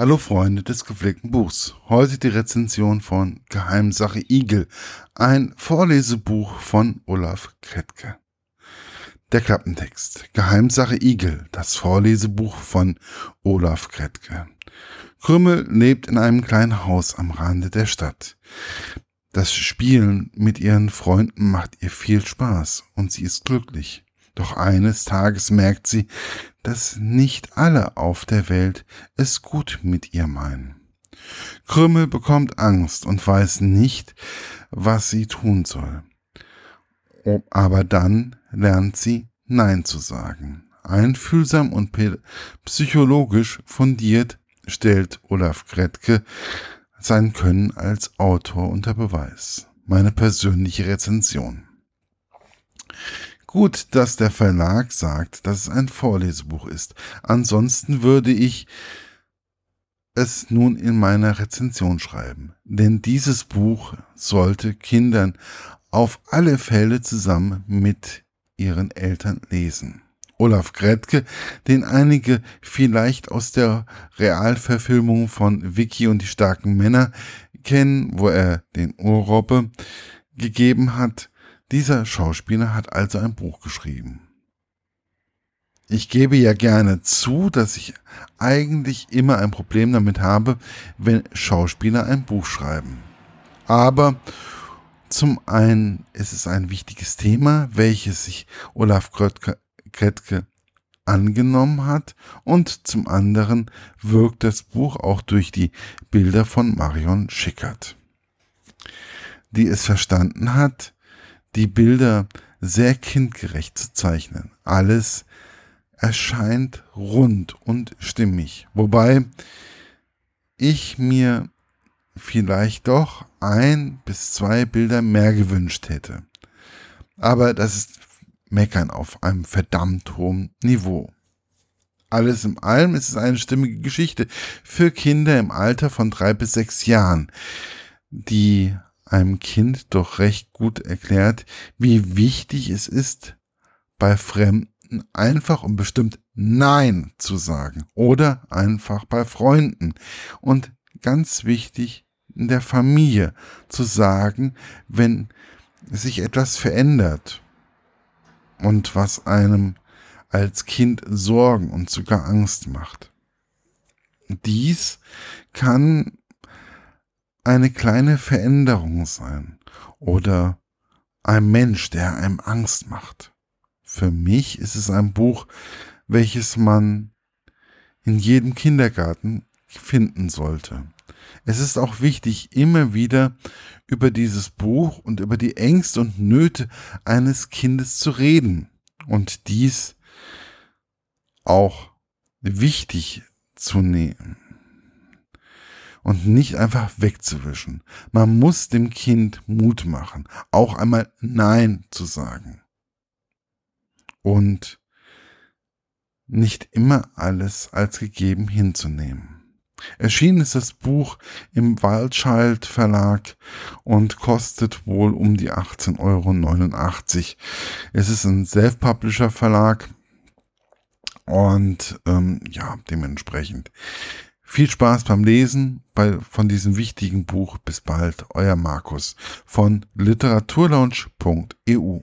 Hallo Freunde des gepflegten Buchs. Heute die Rezension von Geheimsache Igel, ein Vorlesebuch von Olaf Kretke. Der Klappentext. Geheimsache Igel, das Vorlesebuch von Olaf Kretke. Krümmel lebt in einem kleinen Haus am Rande der Stadt. Das Spielen mit ihren Freunden macht ihr viel Spaß und sie ist glücklich. Doch eines Tages merkt sie, dass nicht alle auf der Welt es gut mit ihr meinen. Krümmel bekommt Angst und weiß nicht, was sie tun soll. Aber dann lernt sie Nein zu sagen. Einfühlsam und psychologisch fundiert stellt Olaf Kretke sein Können als Autor unter Beweis. Meine persönliche Rezension. Gut, dass der Verlag sagt, dass es ein Vorlesebuch ist. Ansonsten würde ich es nun in meiner Rezension schreiben. Denn dieses Buch sollte Kindern auf alle Fälle zusammen mit ihren Eltern lesen. Olaf Gretke, den einige vielleicht aus der Realverfilmung von Vicky und die starken Männer kennen, wo er den Urrobbe gegeben hat, dieser Schauspieler hat also ein Buch geschrieben. Ich gebe ja gerne zu, dass ich eigentlich immer ein Problem damit habe, wenn Schauspieler ein Buch schreiben. Aber zum einen ist es ein wichtiges Thema, welches sich Olaf Kretke angenommen hat und zum anderen wirkt das Buch auch durch die Bilder von Marion Schickert, die es verstanden hat, die Bilder sehr kindgerecht zu zeichnen. Alles erscheint rund und stimmig. Wobei ich mir vielleicht doch ein bis zwei Bilder mehr gewünscht hätte. Aber das ist Meckern auf einem verdammt hohen Niveau. Alles in allem ist es eine stimmige Geschichte für Kinder im Alter von drei bis sechs Jahren, die einem Kind doch recht gut erklärt, wie wichtig es ist, bei Fremden einfach und bestimmt Nein zu sagen oder einfach bei Freunden und ganz wichtig in der Familie zu sagen, wenn sich etwas verändert und was einem als Kind Sorgen und sogar Angst macht. Dies kann eine kleine Veränderung sein oder ein Mensch, der einem Angst macht. Für mich ist es ein Buch, welches man in jedem Kindergarten finden sollte. Es ist auch wichtig, immer wieder über dieses Buch und über die Ängste und Nöte eines Kindes zu reden und dies auch wichtig zu nehmen und nicht einfach wegzuwischen. Man muss dem Kind Mut machen, auch einmal Nein zu sagen. Und nicht immer alles als gegeben hinzunehmen. Erschienen ist das Buch im Waldschalt Verlag und kostet wohl um die 18,89 Euro. Es ist ein Self-Publisher Verlag und ähm, ja, dementsprechend viel Spaß beim Lesen bei, von diesem wichtigen Buch. Bis bald, euer Markus von literaturlaunch.eu.